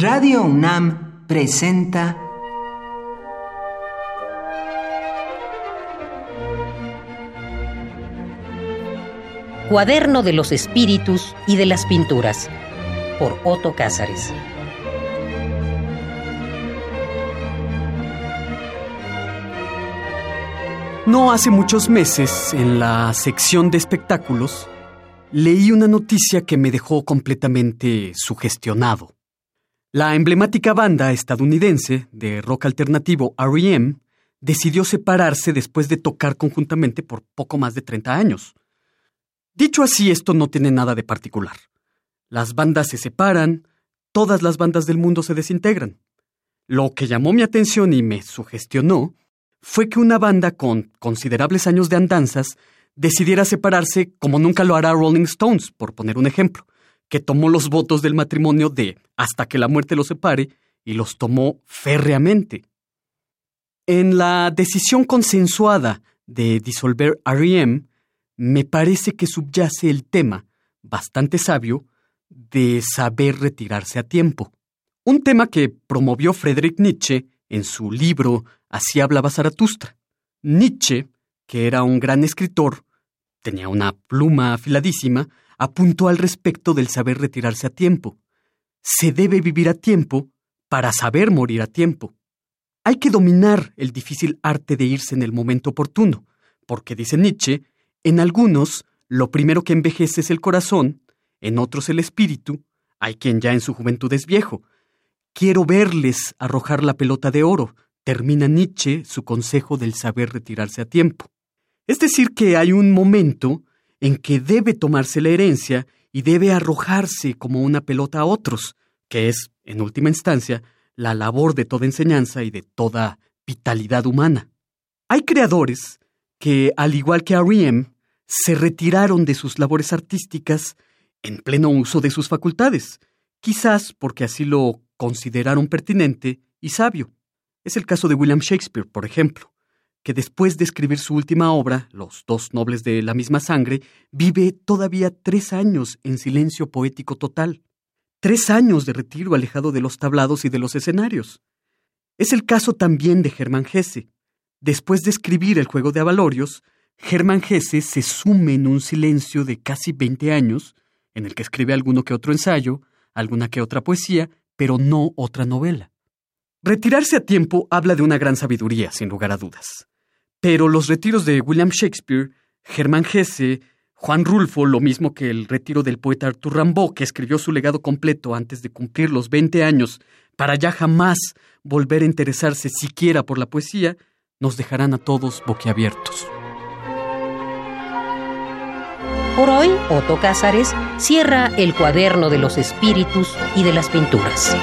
Radio UNAM presenta Cuaderno de los Espíritus y de las Pinturas por Otto Cázares. No hace muchos meses, en la sección de espectáculos, leí una noticia que me dejó completamente sugestionado. La emblemática banda estadounidense de rock alternativo REM decidió separarse después de tocar conjuntamente por poco más de 30 años. Dicho así, esto no tiene nada de particular. Las bandas se separan, todas las bandas del mundo se desintegran. Lo que llamó mi atención y me sugestionó fue que una banda con considerables años de andanzas decidiera separarse como nunca lo hará Rolling Stones, por poner un ejemplo, que tomó los votos del matrimonio de hasta que la muerte los separe y los tomó férreamente. En la decisión consensuada de disolver REM, me parece que subyace el tema, bastante sabio, de saber retirarse a tiempo. Un tema que promovió Friedrich Nietzsche en su libro Así hablaba Zaratustra. Nietzsche, que era un gran escritor, tenía una pluma afiladísima, apuntó al respecto del saber retirarse a tiempo. Se debe vivir a tiempo para saber morir a tiempo. Hay que dominar el difícil arte de irse en el momento oportuno, porque, dice Nietzsche, en algunos lo primero que envejece es el corazón, en otros el espíritu, hay quien ya en su juventud es viejo. Quiero verles arrojar la pelota de oro, termina Nietzsche su consejo del saber retirarse a tiempo. Es decir, que hay un momento en que debe tomarse la herencia y debe arrojarse como una pelota a otros, que es, en última instancia, la labor de toda enseñanza y de toda vitalidad humana. Hay creadores que, al igual que R.E.M., se retiraron de sus labores artísticas en pleno uso de sus facultades, quizás porque así lo consideraron pertinente y sabio. Es el caso de William Shakespeare, por ejemplo, que después de escribir su última obra, Los dos nobles de la misma sangre, vive todavía tres años en silencio poético total, tres años de retiro alejado de los tablados y de los escenarios. Es el caso también de Germán Hesse. Después de escribir El juego de Avalorios, Germán Hesse se sume en un silencio de casi 20 años, en el que escribe alguno que otro ensayo, alguna que otra poesía, pero no otra novela. Retirarse a tiempo habla de una gran sabiduría, sin lugar a dudas. Pero los retiros de William Shakespeare, Germán Hesse, Juan Rulfo, lo mismo que el retiro del poeta Arthur Rimbaud, que escribió su legado completo antes de cumplir los 20 años, para ya jamás volver a interesarse siquiera por la poesía, nos dejarán a todos boquiabiertos. Por hoy, Otto Cázares cierra el cuaderno de los espíritus y de las pinturas.